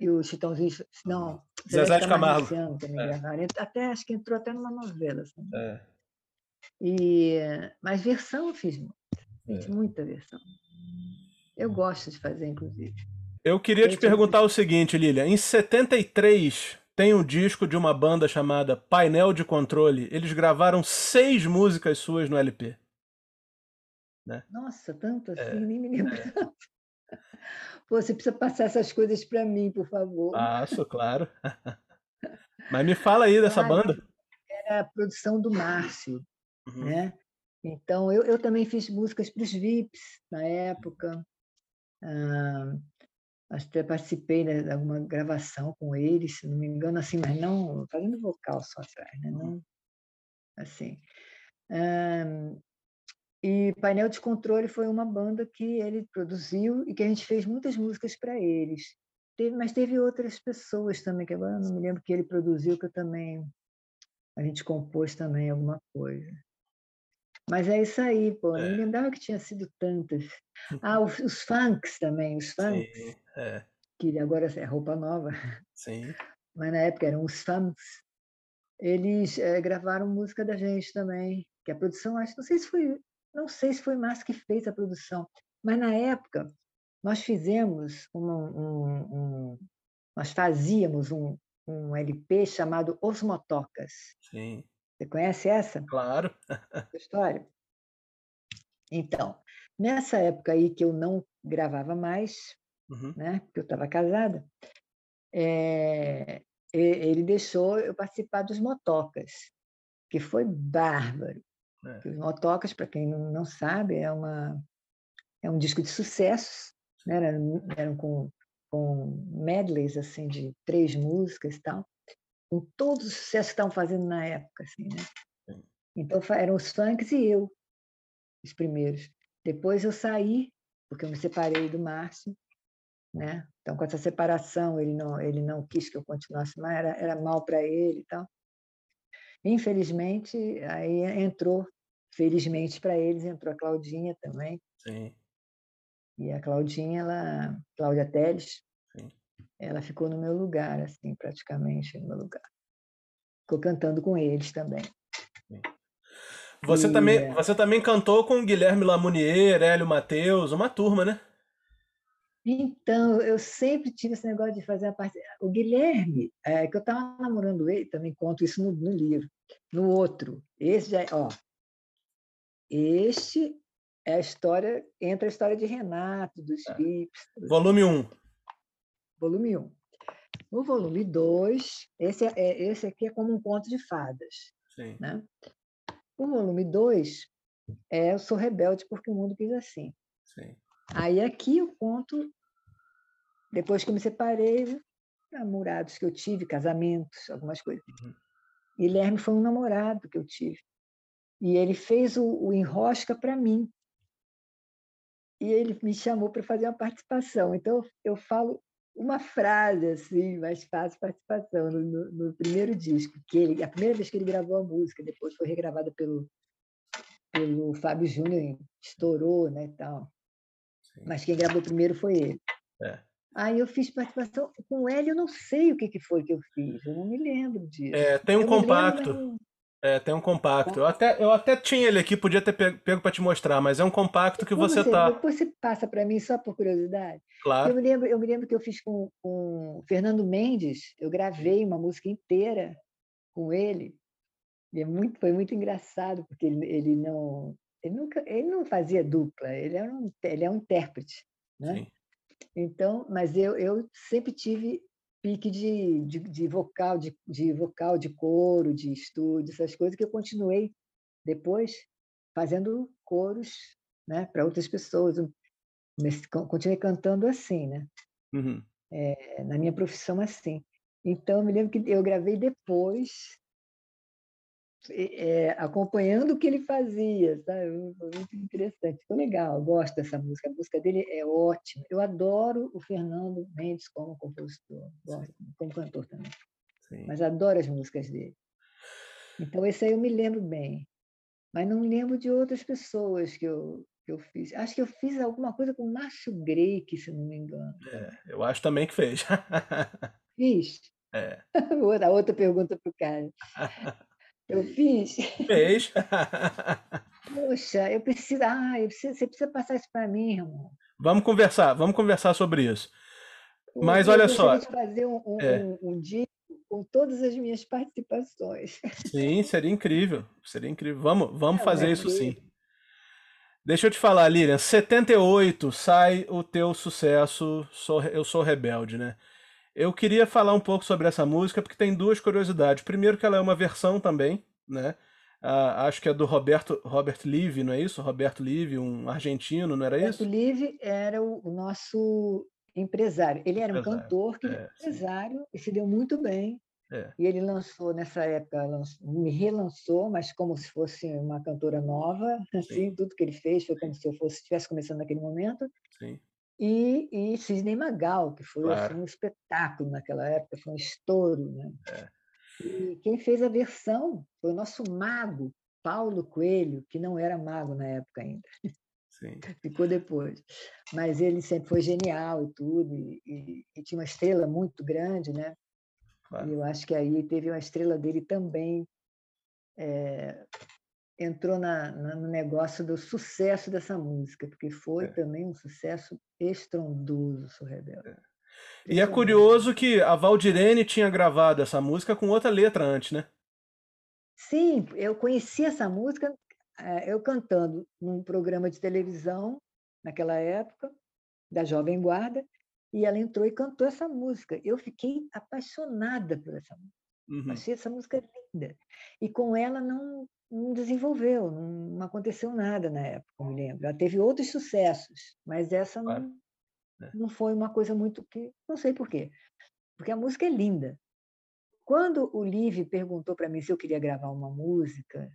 e o Chitãozinho, não, Zezé de Camargo também É. gravaram. Até, acho que entrou até numa novela. assim. É. E, mas versão eu fiz muito, fiz É. muita versão. Eu gosto de fazer, inclusive. Eu queria te Eu perguntar o seguinte, Lilia. Em 73 tem um disco de uma banda chamada Painel de Controle. Eles gravaram seis músicas suas no LP. Nossa, tanto assim, É, nem me lembro tanto. Pô, você precisa passar essas coisas para mim, por favor. Passo, claro. Mas me fala aí dessa Ah, banda. Era a produção do Márcio. Uhum. né? Então, eu, eu também fiz músicas para os VIPs na época. Ah, até participei de alguma gravação com eles, se não me engano, assim, mas não fazendo vocal só atrás, né? Não, assim. Ah, e Painel de Controle foi uma banda que ele produziu e que a gente fez muitas músicas para eles. Teve, mas teve outras pessoas também, que agora eu não me lembro que ele produziu, que eu também. A gente compôs também alguma coisa. Mas é isso aí, pô. Eu É. nem lembrava que tinha sido tantas. Ah, os, os funks também, os funks, Sim, é, que agora é roupa nova, sim. mas na época eram os funks. Eles eh, gravaram música da gente também, que a produção, acho, não sei se foi, não sei se foi Márcio que fez a produção, mas na época nós fizemos um, um, um- nós fazíamos um, um LP chamado Os Motocas. Sim, Você conhece essa? claro. essa história? Então, nessa época aí que eu não gravava mais, Uhum. né, porque eu estava casada, e- ele deixou eu participar dos motocas, que foi bárbaro. É. Que Os motocas, para quem não sabe, é uma é um disco de sucessos, né? eram, eram com, com medleys assim de três músicas e tal, com todos os sucessos que estavam fazendo na época, assim, né? Então eram os funks e eu, os primeiros. Depois eu saí, porque eu me separei do Márcio, né? Então com essa separação ele não ele não quis que eu continuasse mais, era, era mal para ele e tal. Infelizmente aí entrou, felizmente para eles entrou a Claudinha também. Sim, E a Claudinha, ela, Cláudia Teles, Sim. ela ficou no meu lugar, assim, praticamente no meu lugar. Ficou cantando com eles também. Você E- também, você também cantou com Guilherme Lamounier, Hélio Matheus, uma turma, né? Então, eu sempre tive esse negócio de fazer a parte. O Guilherme, é, que eu estava namorando ele, também conto isso no, no livro. No outro, esse já, é- ó, este é a história, entra a história de Renato, dos VIPs, Volume 1. volume 1. No volume 2, esse, é, é- esse aqui é como um conto de fadas. Sim, né? O volume 2 é Eu Sou Rebelde porque o Mundo Quis Assim. sim. Aí aqui eu conto, depois que eu me separei, namorados que eu tive, casamentos, algumas coisas. Uhum. Guilherme foi um namorado que eu tive. E ele fez o, o Enrosca para mim. E ele me chamou para fazer uma participação. Então, eu falo uma frase assim, mas faço participação no, no- no primeiro disco. Que ele, a primeira vez que ele gravou a música, depois foi regravada pelo, pelo Fábio Júnior, estourou, né, e tal. Sim. Mas quem gravou primeiro foi ele. É. Aí eu fiz participação com ele, eu não sei o que, que foi que eu fiz, eu não me lembro disso. É, tem um Eu lembro, compacto. não- É, tem um compacto. Eu até, eu até tinha ele aqui, podia ter pe- pego pra te mostrar, mas é um compacto que Depois você tá. Depois você passa para mim só por curiosidade. Eu Claro. me lembro, eu me lembro que eu fiz com, com Fernando Mendes, eu gravei uma música inteira com ele. E é muito, foi muito engraçado, porque ele, ele não ele nunca ele não fazia dupla, ele, era um, ele é um intérprete. Né? Sim. Então, mas eu, eu sempre tive pique de, de, de vocal, de, de vocal, de coro, de estúdio, essas coisas que eu continuei depois fazendo coros, né, para outras pessoas. continuei cantando assim, né? Uhum. É, na minha profissão assim. Então, eu me lembro que eu gravei depois é, acompanhando o que ele fazia, sabe? Muito interessante, ficou legal, gosto dessa música, a música dele é ótima. Eu adoro o Fernando Mendes como compositor, gosto, como cantor também, Sim. mas adoro as músicas dele. Então, esse aí eu me lembro bem, mas não lembro de outras pessoas que eu, que eu fiz. Acho que eu fiz alguma coisa com o Márcio Greik, se não me engano. É, eu acho também que fez. Fiz? É. A outra pergunta para o cara. Eu fiz. Fez. Poxa, eu preciso. Ah, eu preciso, você precisa passar isso para mim, irmão. Vamos conversar, vamos conversar sobre isso. Mas olha só. De fazer um, um, é. um, um dia com todas as minhas participações. Sim, seria incrível. Seria incrível. Vamos, vamos é, fazer isso sim. Deixa eu te falar, Lilian, 78 sai o teu sucesso, sou, Eu Sou Rebelde, né? Eu queria falar um pouco sobre essa música porque tem duas curiosidades. Primeiro que ela é uma versão também, né? Ah, acho que é do Roberto Robert Live, não é isso? Roberto Live, um argentino, não era Roberto isso? Roberto Live era o nosso empresário. Ele era um empresário, cantor que é, empresário sim. e se deu muito bem. É. E ele lançou nessa época, lançou, me relançou, mas como se fosse uma cantora nova, assim, tudo que ele fez foi como se eu fosse estivesse começando naquele momento. Sim. E, e Sidney Magal, que foi claro. assim, um espetáculo naquela época, foi um estouro. Né? É. E quem fez a versão foi o nosso mago, Paulo Coelho, que não era mago na época ainda. Sim. Ficou depois. Mas ele sempre foi genial e tudo, e, e, e tinha uma estrela muito grande, né? Claro. E eu acho que aí teve uma estrela dele também é, entrou na, na, no negócio do sucesso dessa música, porque foi é. também um sucesso estrondoso, Sou Rebelde. É. E é curioso que a Valdirene tinha gravado essa música com outra letra antes, né? Sim, eu conheci essa música é, eu cantando num programa de televisão naquela época da Jovem Guarda e ela entrou e cantou essa música. Eu fiquei apaixonada por essa música. Uhum. Achei essa música linda. E com ela não não desenvolveu, não, não, aconteceu nada na época, eu me lembro. Ela teve outros sucessos, mas essa não, claro. é. não foi uma coisa muito que. Não sei por quê. Porque a música é linda. Quando o Liv perguntou para mim se eu queria gravar uma música,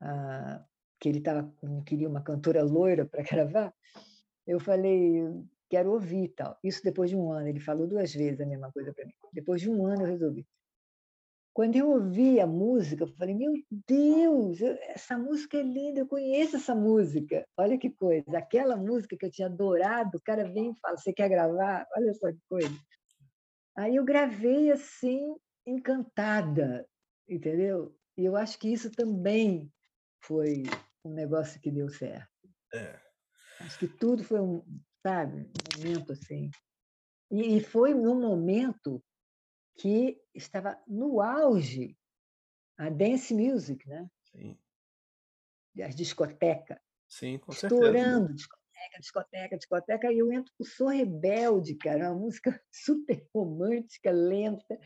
ah, que ele tava, queria uma cantora loira para gravar, eu falei, quero ouvir tal. Isso depois de um ano. Ele falou duas vezes a mesma coisa para mim. Depois de um ano eu resolvi. Quando eu ouvi a música, eu falei: Meu Deus, essa música é linda, eu conheço essa música. Olha que coisa. Aquela música que eu tinha adorado, o cara vem e fala: Você quer gravar? Olha só que coisa. Aí eu gravei assim, encantada, entendeu? E eu acho que isso também foi um negócio que deu certo. É. Acho que tudo foi um, sabe, um momento assim. E, e foi num momento que estava no auge a dance music, né? Sim. As discotecas. Sim, com Estourando, discoteca, discoteca, discoteca. E eu entro com Sou Rebelde, cara, uma música super romântica, lenta.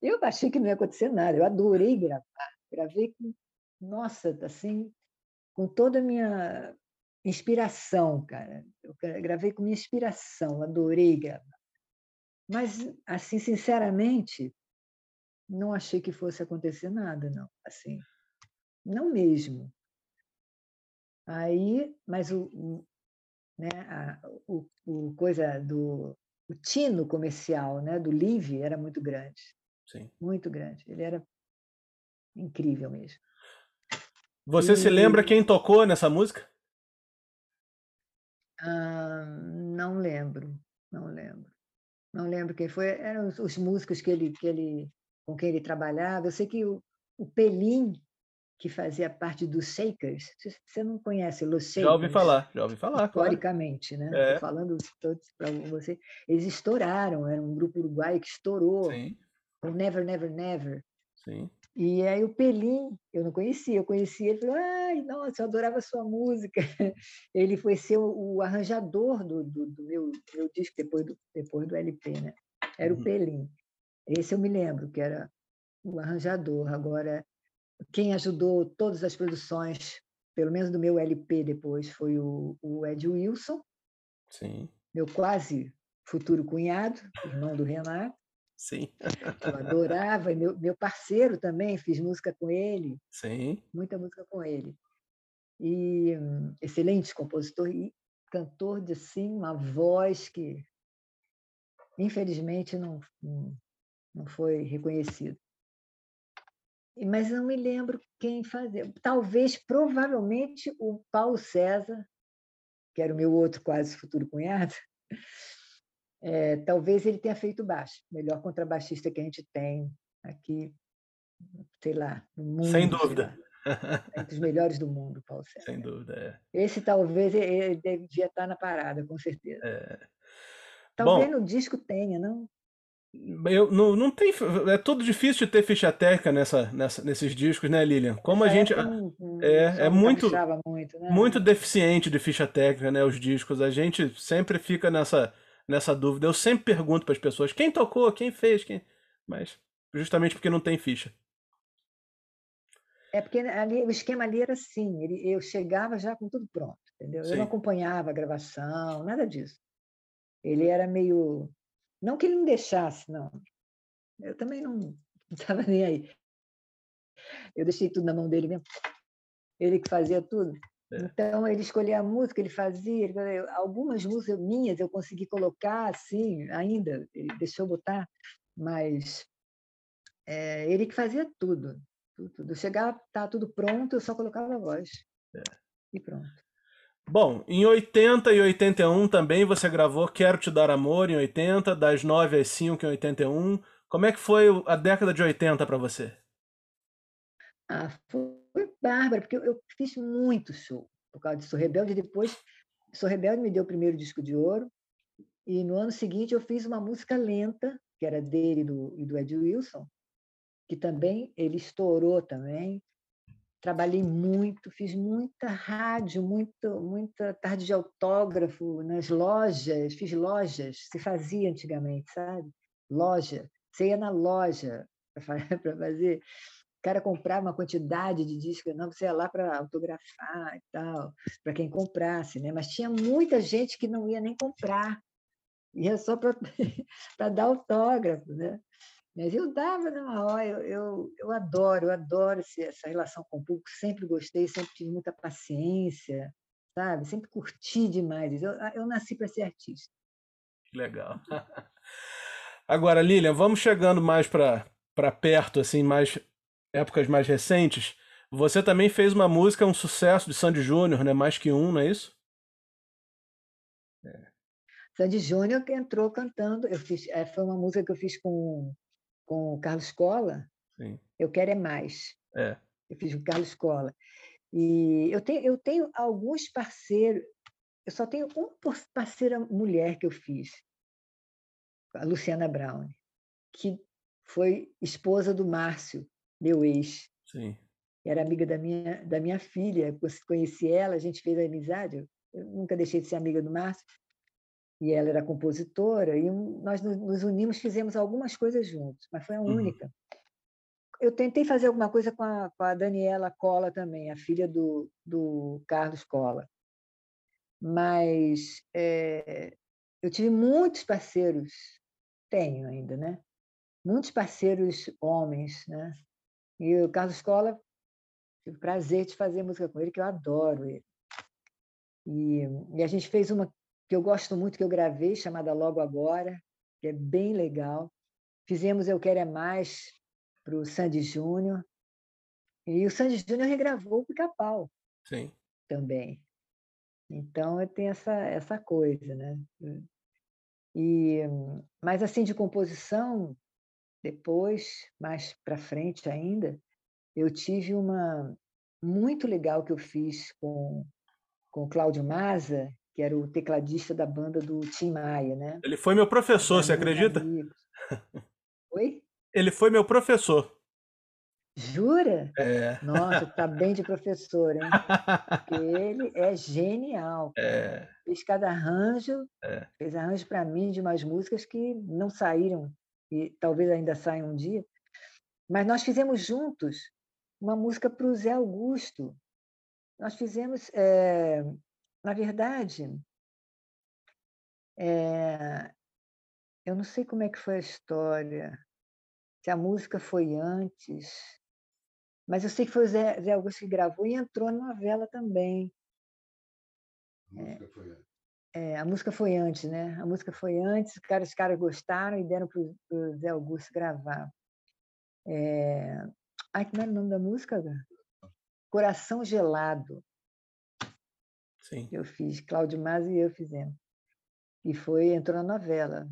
Eu achei que não ia acontecer nada. Eu adorei gravar. Gravei com, nossa, assim, com toda a minha inspiração, cara. Eu gravei com minha inspiração, adorei gravar. Mas, assim, sinceramente, não achei que fosse acontecer nada, não. Assim, não mesmo. Aí, mas o, o né, a, o, o, coisa do o tino comercial, né, do Live era muito grande. Sim. Muito grande. Ele era incrível mesmo. Você e... se lembra quem tocou nessa música? Ah, não lembro, não lembro não lembro quem foi, eram os, os, músicos que ele, que ele, com quem ele trabalhava. Eu sei que o, o Pelim, que fazia parte dos Shakers, você não conhece os Shakers? Já ouvi falar, já ouvi falar, Historicamente, claro. né? É. falando todos para você. Eles estouraram, era um grupo uruguaio que estourou. Sim. O Never, Never, Never. Sim. E aí o Pelim, eu não conhecia, eu conhecia, ele falou, ai, nossa, eu adorava sua música. Ele foi ser o, o arranjador do, do, do, meu, meu disco depois do, depois do LP, né? Era uhum. o Pelim. Esse eu me lembro, que era o arranjador. Agora, quem ajudou todas as produções, pelo menos do meu LP depois, foi o, o Ed Wilson. Sim. Meu quase futuro cunhado, irmão do Renato. Sim. que eu adorava, e meu, meu parceiro também, fiz música com ele. Sim. Muita música com ele. E um, excelente compositor e cantor de assim, uma voz que infelizmente não, não, não foi reconhecido. Mas não me lembro quem fazia. Talvez, provavelmente, o Paulo César, que era o meu outro quase futuro cunhado, é, talvez ele tenha feito baixo, melhor contrabaixista que a gente tem aqui, sei lá, no mundo. Sem dúvida. Entre os melhores do mundo, Paulo César. Sem dúvida, é. Esse talvez ele devia estar na parada, com certeza. É. Talvez Bom, no disco tenha, não? Eu, não, não tem. É tudo difícil de ter ficha técnica nessa, nessa, nesses discos, né, Lilian? Como a é, gente. É, é muito, muito, né? muito deficiente de ficha técnica, né? Os discos. A gente sempre fica nessa nessa dúvida. Eu sempre pergunto para as pessoas quem tocou, quem fez, quem. Mas justamente porque não tem ficha. É porque ali, o esquema ali era assim, ele, eu chegava já com tudo pronto, entendeu? Sim. Eu não acompanhava a gravação, nada disso. Ele era meio. Não que ele não deixasse, não. Eu também não estava nem aí. Eu deixei tudo na mão dele mesmo. Ele que fazia tudo. É. Então, ele escolhia a música, ele fazia. Ele, algumas músicas minhas eu consegui colocar, assim, ainda, ele deixou botar, mas é, ele que fazia tudo. tudo. Chegava, tá tudo pronto, eu só colocava a voz. É. E pronto. Bom, em 80 e 81 também você gravou Quero Te Dar Amor, em 80, das 9 às 5 em 81. Como é que foi a década de 80 para você? Ah, foi foi bárbaro, porque eu, eu fiz muito show por causa de Sou Rebelde. Depois, Sou Rebelde me deu o primeiro disco de ouro. E no ano seguinte eu fiz uma música lenta, que era dele e do, e do Ed Wilson, que também ele estourou também. Trabalhei muito, fiz muita rádio, muito, muita tarde de autógrafo nas lojas, fiz lojas, se fazia antigamente, sabe? Loja. Você ia na loja para fazer cara comprava uma quantidade de discos, não, você ia lá para autografar e tal, para quem comprasse, né? Mas tinha muita gente que não ia nem comprar, ia só para dar autógrafo, né? Mas eu dava numa hora, eu, eu, eu adoro, eu adoro essa relação com o público, sempre gostei, sempre tive muita paciência, sabe? Sempre curti demais. Eu, eu nasci para ser artista. Legal. Agora, Lilian, vamos chegando mais para perto, assim, mais épocas mais recentes, você também fez uma música, um sucesso de Sandy Júnior, né? Mais que um, não é isso? É. Sandy Júnior que entrou cantando. Eu fiz, é, foi uma música que eu fiz com, com o Carlos Cola. Sim. Eu Quero É Mais. É. Eu fiz com o Carlos Cola. E eu tenho, eu tenho alguns parceiros. Eu só tenho uma parceira mulher que eu fiz, a Luciana Brown, que foi esposa do Márcio, meu ex. Sim. Era amiga da minha, da minha filha. Conheci ela, a gente fez a amizade. Eu nunca deixei de ser amiga do Márcio. E ela era compositora. E nós nos unimos, fizemos algumas coisas juntos, mas foi a uhum. única. Uhum. Eu tentei fazer alguma coisa com a, com a Daniela Cola também, a filha do, do Carlos Cola. Mas é, eu tive muitos parceiros, tenho ainda, né? Muitos parceiros homens, né? E o Carlos Cola, tive o prazer de fazer música com ele, que eu adoro ele. E, e a gente fez uma que eu gosto muito, que eu gravei, chamada Logo Agora, que é bem legal. Fizemos Eu Quero É Mais para o Sandy Júnior. E o Sandy Júnior regravou o Pica-Pau também. Então, eu tenho essa, essa coisa, né? E, mas, assim, de composição, depois, mais para frente ainda, eu tive uma muito legal que eu fiz com com o Cláudio Maza, que era o tecladista da banda do Tim Maia, né? Ele foi meu professor, você acredita? Oi? Ele foi meu professor. Jura? É. Nossa, tá bem de professor, hein? Porque ele é genial. É. Fez cada arranjo, É. fez arranjo para mim de umas músicas que não saíram e talvez ainda saiam um dia. Mas nós fizemos juntos uma música para o Zé Augusto. Nós fizemos, eh, na verdade, eh, eu não sei como é que foi a história, se a música foi antes, mas eu sei que foi o Zé, Zé Augusto que gravou e entrou na novela também. A música foi antes. É, a música foi antes, né? A música foi antes, os caras, os caras gostaram e deram para o Zé Augusto gravar. É... Ai, como era o nome da música? Coração Gelado. Sim. Eu fiz, Cláudio Mas e eu fizemos. E foi, entrou na novela.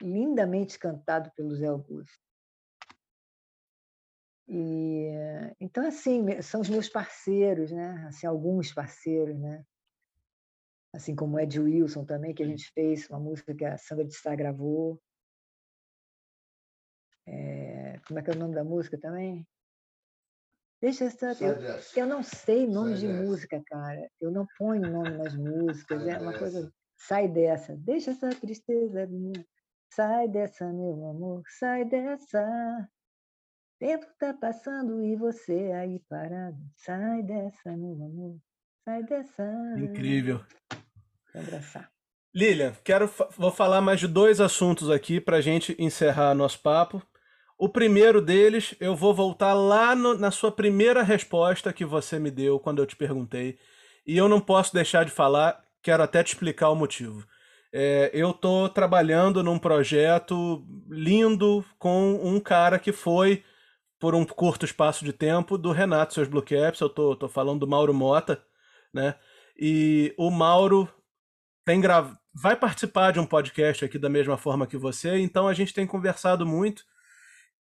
Lindamente cantado pelo Zé Augusto. E, então, assim, são os meus parceiros, né? Assim, alguns parceiros, né? Assim como Ed Wilson também, que a gente fez uma música que a Sandra de Sá gravou. É, como é que é o nome da música também? Deixa essa. Eu, eu não sei nome de música, cara. Eu não ponho nome nas músicas. é uma coisa. Sai dessa. Deixa essa tristeza minha. Sai dessa, meu amor. Sai dessa. Tempo tá passando e você aí parado. Sai dessa, meu amor. Sai dessa. Incrível. Abraçar. Lilian, quero vou falar mais de dois assuntos aqui para a gente encerrar nosso papo. O primeiro deles, eu vou voltar lá no, na sua primeira resposta que você me deu quando eu te perguntei. E eu não posso deixar de falar, quero até te explicar o motivo. É, eu estou trabalhando num projeto lindo com um cara que foi, por um curto espaço de tempo, do Renato Seus Blue Caps. Eu tô falando do Mauro Mota, né? E o Mauro tem gra... vai participar de um podcast aqui da mesma forma que você, então a gente tem conversado muito.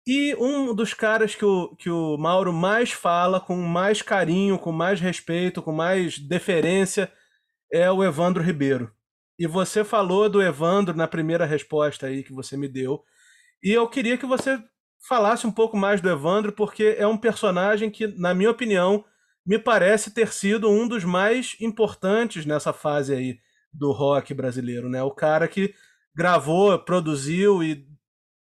E um dos caras que o, que o Mauro mais fala, com mais carinho, com mais respeito, com mais deferência, é o Evandro Ribeiro. E você falou do Evandro na primeira resposta aí que você me deu. E eu queria que você falasse um pouco mais do Evandro, porque é um personagem que, na minha opinião, me parece ter sido um dos mais importantes nessa fase aí do rock brasileiro, né? O cara que gravou, produziu e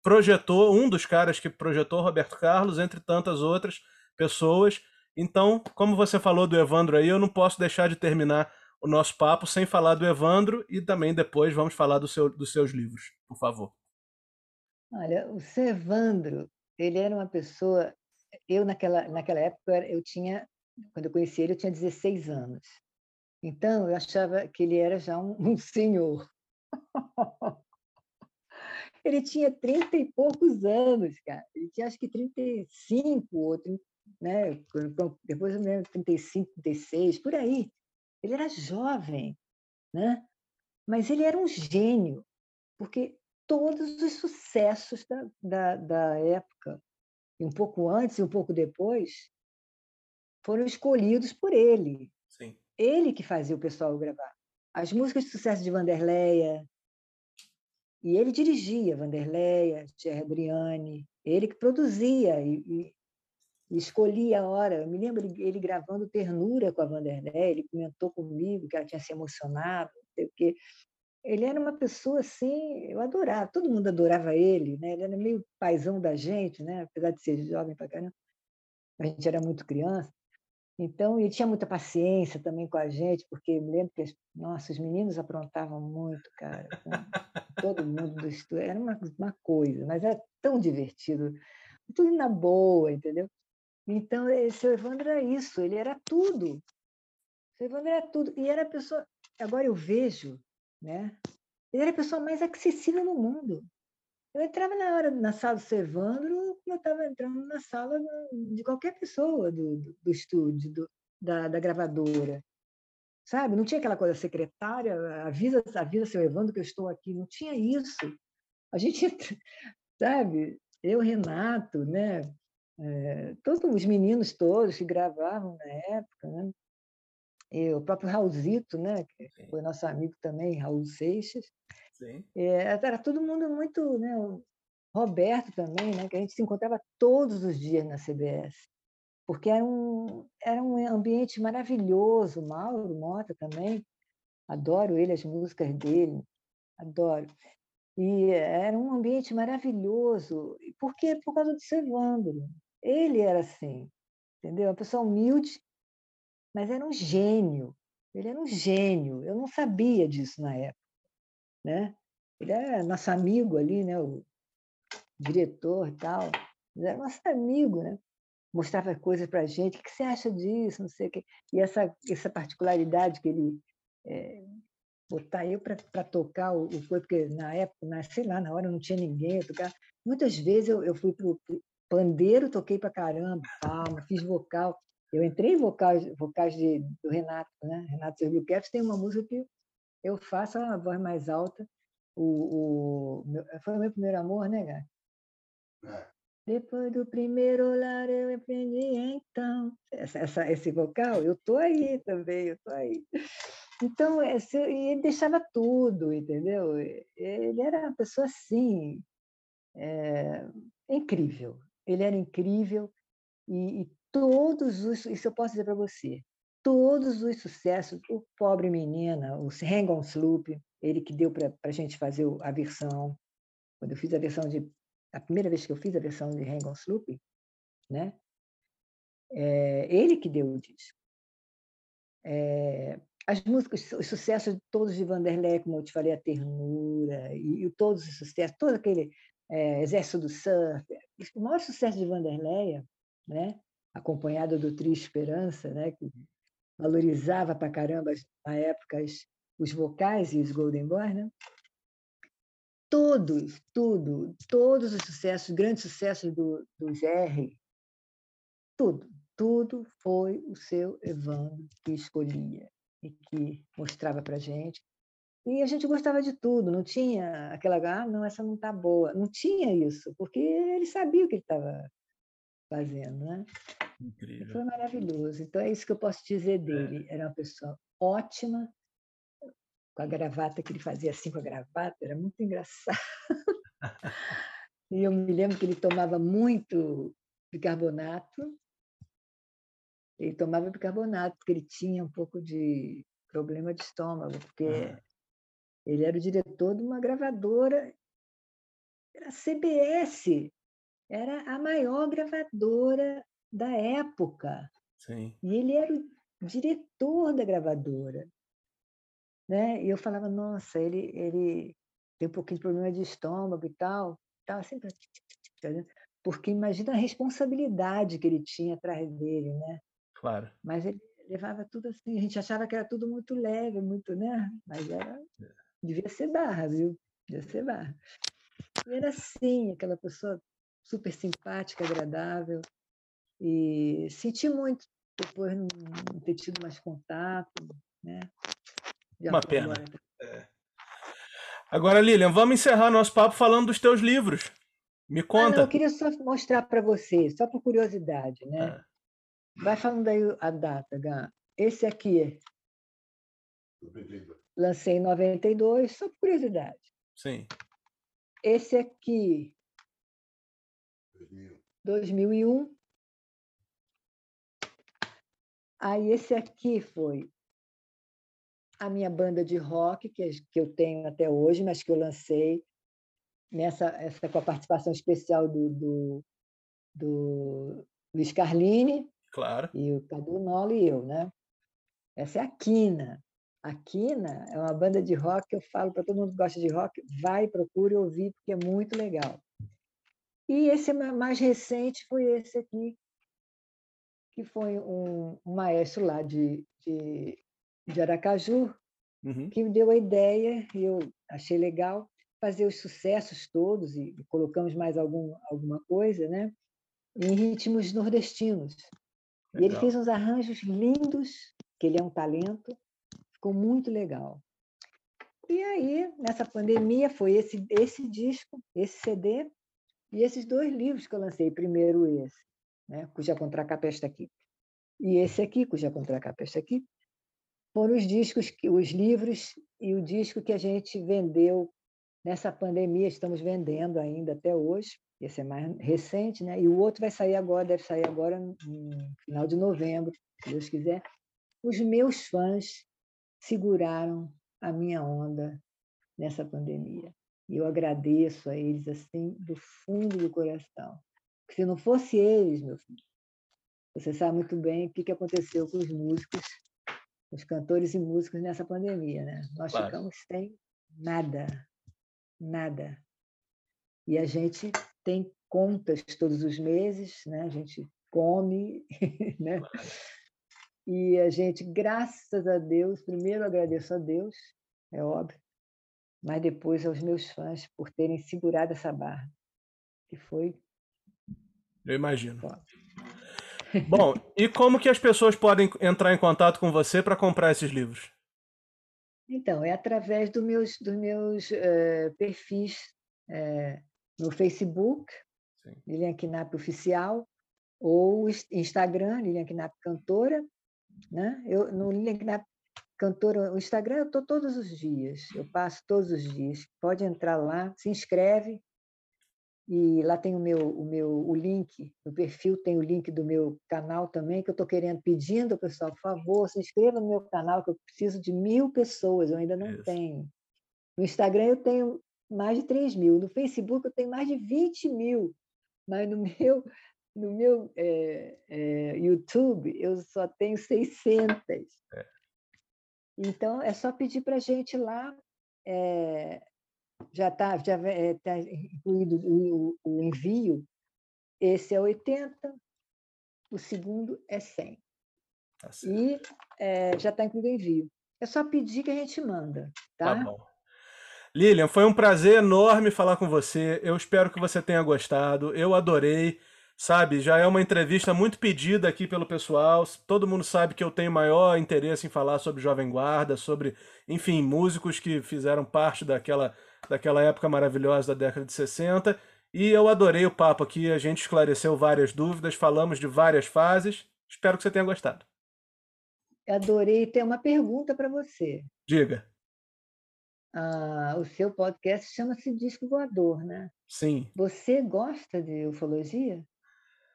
projetou, um dos caras que projetou Roberto Carlos, entre tantas outras pessoas. Então, como você falou do Evandro aí, eu não posso deixar de terminar o nosso papo sem falar do Evandro e também depois vamos falar do seu, dos seus livros, por favor. Olha, o seu Evandro, ele era uma pessoa. Eu, naquela, naquela época, eu tinha, quando eu conheci ele, eu tinha 16 anos. Então, eu achava que ele era já um, um senhor. ele tinha 30 e poucos anos, cara. Ele tinha acho que 35, ou, né? depois eu lembro, 35, 36, por aí. Ele era jovem, né? mas ele era um gênio, porque todos os sucessos da, da, da época, um pouco antes e um pouco depois, foram escolhidos por ele. Ele que fazia o pessoal gravar. As músicas de sucesso de Vanderleia, e ele dirigia Vanderleia, Thierry Adriani, ele que produzia e, e, e, escolhia a hora. Eu me lembro ele, gravando Ternura com a Vanderleia, ele comentou comigo que ela tinha se emocionado, não sei o quê. Ele era uma pessoa assim, eu adorava, todo mundo adorava ele, né? ele era meio paisão da gente, né? apesar de ser jovem para caramba, a gente era muito criança. Então, ele tinha muita paciência também com a gente, porque me lembro que, nossa, os meninos aprontavam muito, cara. todo mundo do estúdio. Era uma, uma coisa, mas era tão divertido. Tudo na boa, entendeu? Então, esse Evandro era isso, ele era tudo. O Evandro era tudo. E era a pessoa. Agora eu vejo, né? Ele era a pessoa mais acessível no mundo. Eu entrava na hora na sala do Evandro como eu estava entrando na sala de qualquer pessoa do, do, do estúdio, do, da, da, gravadora. Sabe? Não tinha aquela coisa secretária, avisa, avisa seu Evandro que eu estou aqui. Não tinha isso. A gente, sabe? Eu, Renato, né? É, todos os meninos todos que gravavam na época, né? E o próprio Raulzito, né? que foi nosso amigo também, Raul Seixas. Sim. É, era todo mundo muito, né, Roberto também, né, que a gente se encontrava todos os dias na CBS, porque era um, era um ambiente maravilhoso. Mauro Mota também, adoro ele, as músicas dele, adoro. E era um ambiente maravilhoso. Por quê? Por causa do Sevandro. Ele era assim, entendeu? Uma pessoa humilde, mas era um gênio. Ele era um gênio. Eu não sabia disso na época, né? Ele era nosso amigo ali, né? O diretor e tal. Ele era nosso amigo, né? Mostrava coisas para a gente. O que você acha disso? Não sei o quê. E essa, essa particularidade que ele é, botar eu para tocar o, o porque na época, na, sei lá, na hora não tinha ninguém tocar. Muitas vezes eu, eu fui para o pandeiro, toquei para caramba, palma, fiz vocal. Eu entrei em vocais, vocais de, do Renato, né? Renato Sergio tem uma música que eu faço a voz mais alta. O, o meu, foi o meu primeiro amor, né, Gá? É. Depois do primeiro olhar eu aprendi então. Essa, essa, esse vocal, eu tô aí também, eu tô aí. Então, esse, ele deixava tudo, entendeu? Ele era uma pessoa assim, é, incrível. Ele era incrível e, e todos os, isso eu posso dizer para você, todos os sucessos, o Pobre Menina, o Hang on Sloop, ele que deu para a gente fazer a versão, quando eu fiz a versão de, a primeira vez que eu fiz a versão de Hang on Sloop, né? É, ele que deu o disco. É, as músicas, os sucessos todos de Vanderlei, como eu te falei, a ternura, e, e todos os sucessos, todo aquele é, Exército do Surf, o maior sucesso de Vanderleia, né? acompanhado do Tri Esperança, né? que valorizava para caramba, na época, os vocais e os Golden Boys, né? todos, tudo, todos os sucessos, grandes sucessos do, do GR, tudo, tudo foi o seu Evandro que escolhia e que mostrava para gente. E a gente gostava de tudo, não tinha aquela, ah, não, essa não está boa. Não tinha isso, porque ele sabia o que ele estava fazendo, né? Incrível. Foi maravilhoso. Então é isso que eu posso dizer é. dele. Era uma pessoa ótima, com a gravata que ele fazia assim com a gravata, era muito engraçado. e eu me lembro que ele tomava muito bicarbonato ele tomava bicarbonato, porque ele tinha um pouco de problema de estômago, porque ah. ele era o diretor de uma gravadora, era a CBS, era a maior gravadora da época. Sim. E ele era o diretor da gravadora. Né? E eu falava, nossa, ele, ele tem um pouquinho de problema de estômago e tal. tal sempre... Porque imagina a responsabilidade que ele tinha atrás dele, né? Claro. Mas ele levava tudo assim, a gente achava que era tudo muito leve, muito, né? Mas era, é. devia ser barra, viu? Devia ser barra. E era assim, aquela pessoa super simpática, agradável. E senti muito depois não ter tido mais contato, né? Já Uma pena. Agora. É. agora, Lilian, vamos encerrar nosso papo falando dos teus livros. Me conta. Ah, não, eu queria só mostrar para você, só por curiosidade, né? Ah. Vai falando aí a data, Gá. Esse aqui. Lancei em 92, só por curiosidade. Sim. Esse aqui. 2001. Aí esse aqui foi a minha banda de rock, que, que eu tenho até hoje, mas que eu lancei nessa essa, com a participação especial do, do, do Luiz Carlini, Claro. E o Cadu Nola e eu, né? Essa é a Quina. A Quina é uma banda de rock que eu falo para todo mundo que gosta de rock, vai, procure ouvir, porque é muito legal. E esse mais recente foi esse aqui, que foi um, um maestro lá de, de, de Aracaju, uhum. que me deu a ideia, e eu achei legal, fazer os sucessos todos, e colocamos mais algum, alguma coisa, né? em ritmos nordestinos. Legal. E ele fez uns arranjos lindos, que ele é um talento, ficou muito legal. E aí, nessa pandemia, foi esse, esse disco, esse CD, e esses dois livros que eu lancei. Primeiro esse, né, cuja contracapa está aqui, e esse aqui, cuja contracapa está aqui, foram os discos, os livros e o disco que a gente vendeu nessa pandemia estamos vendendo ainda até hoje. Esse é mais recente, né? E o outro vai sair agora, deve sair agora no final de novembro, se Deus quiser. Os meus fãs seguraram a minha onda nessa pandemia. E eu agradeço a eles assim do fundo do coração. Porque se não fosse eles, meu filho, você sabe muito bem o que aconteceu com os músicos, os cantores e músicos nessa pandemia, né? Nós claro. ficamos sem nada, nada. E a gente tem contas todos os meses, né? A gente come, né? E a gente, graças a Deus, primeiro agradeço a Deus, é óbvio, mas depois aos meus fãs por terem segurado essa barra, que foi. Eu imagino. Bom, e como que as pessoas podem entrar em contato com você para comprar esses livros? Então, é através do meus, dos meus uh, perfis uh, no Facebook, Sim. Lilian Knapp Oficial, ou Instagram, Lilian Knapp Cantora. Né? Eu, no Lilian Knapp Cantora, o Instagram eu estou todos os dias, eu passo todos os dias. Pode entrar lá, se inscreve, e lá tem o meu, o meu o link, no perfil tem o link do meu canal também, que eu estou querendo, pedindo ao pessoal, por favor, se inscreva no meu canal, que eu preciso de mil pessoas, eu ainda não Isso. tenho. No Instagram eu tenho mais de 3 mil, no Facebook eu tenho mais de 20 mil, mas no meu, no meu é, é, YouTube eu só tenho 600. É. Então, é só pedir para a gente lá é, já está já é, tá incluído o, o, envio, esse é 80, o segundo é 100. Tá e é, já está incluído o envio. É só pedir que a gente manda, tá? Tá bom. Lilian, foi um prazer enorme falar com você. Eu espero que você tenha gostado. Eu adorei. Sabe, já é uma entrevista muito pedida aqui pelo pessoal. Todo mundo sabe que eu tenho maior interesse em falar sobre Jovem Guarda, sobre, enfim, músicos que fizeram parte daquela daquela época maravilhosa da década de 60. E eu adorei o papo aqui, a gente esclareceu várias dúvidas, falamos de várias fases. Espero que você tenha gostado. Adorei. Tem uma pergunta para você. Diga. Ah, o seu podcast chama-se Disco Voador, né? Sim. Você gosta de ufologia?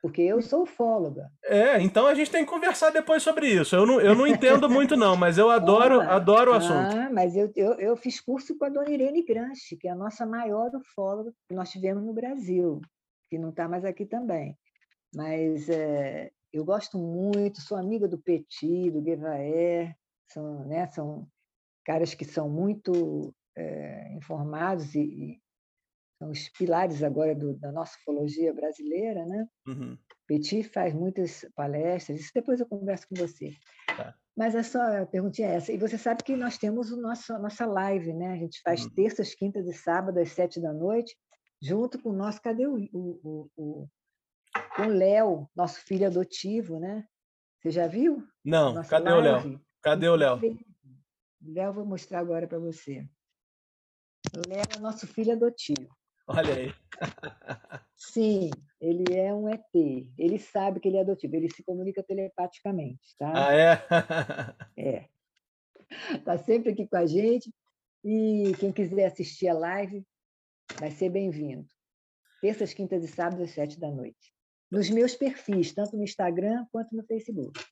Porque eu sou ufóloga. É, então a gente tem que conversar depois sobre isso. Eu não, eu não entendo muito, não, mas eu adoro, adoro o assunto. Ah, mas eu, eu, eu, fiz curso com a dona Irene Granchi, que é a nossa maior ufóloga que nós tivemos no Brasil, que não está mais aqui também. Mas é, eu gosto muito, sou amiga do Petit, do Guevaer, são, né, são caras que são muito é, informados e, são os pilares agora do, da nossa ufologia brasileira, né? Uhum. Petit faz muitas palestras, isso depois eu converso com você. Tá. Mas a sua perguntinha é essa. E você sabe que nós temos o nosso, a nossa live, né? A gente faz uhum. terças, quintas e sábados, às sete da noite, junto com o nosso, cadê o, o, o, o Léo, nosso filho adotivo, né? Você já viu? Não, cadê live? o Léo? Cadê o Léo? Léo, vou mostrar agora para você. Léo é nosso filho adotivo. Olha aí. Sim, ele é um ET. Ele sabe que ele é adotivo. Ele se comunica telepaticamente, tá? Ah, é? é. Está sempre aqui com a gente. E quem quiser assistir a live vai ser bem-vindo. Terças, quintas e sábados, às sete da noite. Nos meus perfis, tanto no Instagram quanto no Facebook.